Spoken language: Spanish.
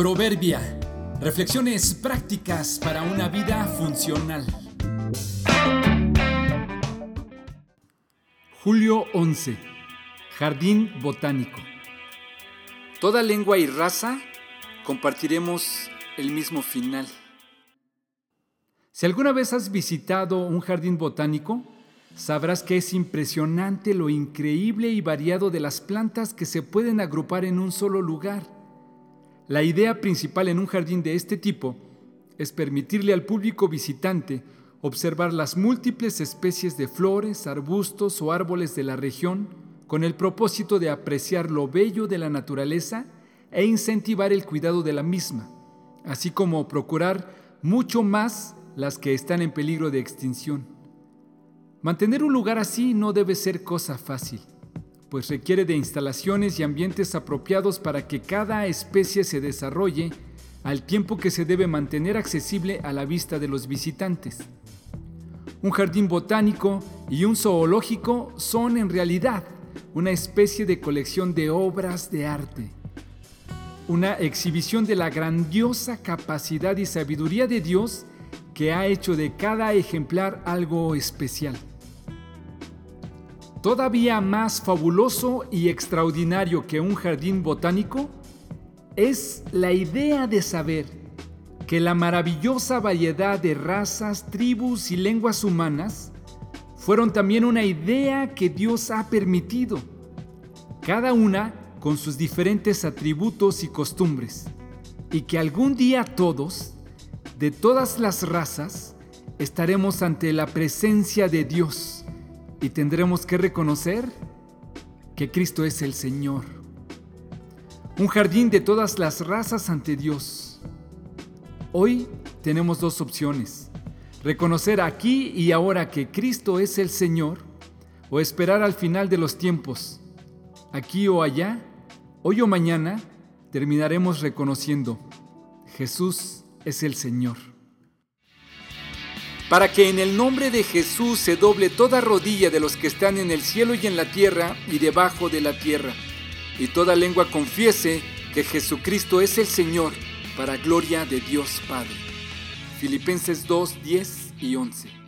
Proverbia. Reflexiones prácticas para una vida funcional. Julio 11. Jardín Botánico. Toda lengua y raza compartiremos el mismo final. Si alguna vez has visitado un jardín botánico, sabrás que es impresionante lo increíble y variado de las plantas que se pueden agrupar en un solo lugar. La idea principal en un jardín de este tipo es permitirle al público visitante observar las múltiples especies de flores, arbustos o árboles de la región con el propósito de apreciar lo bello de la naturaleza e incentivar el cuidado de la misma, así como procurar mucho más las que están en peligro de extinción. Mantener un lugar así no debe ser cosa fácil, pues requiere de instalaciones y ambientes apropiados para que cada especie se desarrolle al tiempo que se debe mantener accesible a la vista de los visitantes. Un jardín botánico y un zoológico son en realidad una especie de colección de obras de arte, una exhibición de la grandiosa capacidad y sabiduría de Dios que ha hecho de cada ejemplar algo especial. Todavía más fabuloso y extraordinario que un jardín botánico es la idea de saber que la maravillosa variedad de razas, tribus y lenguas humanas fueron también una idea que Dios ha permitido, cada una con sus diferentes atributos y costumbres, y que algún día todos, de todas las razas, estaremos ante la presencia de Dios y tendremos que reconocer que Cristo es el Señor. Un jardín de todas las razas ante Dios. Hoy tenemos dos opciones. Reconocer aquí y ahora que Cristo es el Señor o esperar al final de los tiempos. Aquí o allá, hoy o mañana, terminaremos reconociendo, Jesús es el Señor para que en el nombre de Jesús se doble toda rodilla de los que están en el cielo y en la tierra y debajo de la tierra, y toda lengua confiese que Jesucristo es el Señor, para gloria de Dios Padre. Filipenses 2, 10 y 11.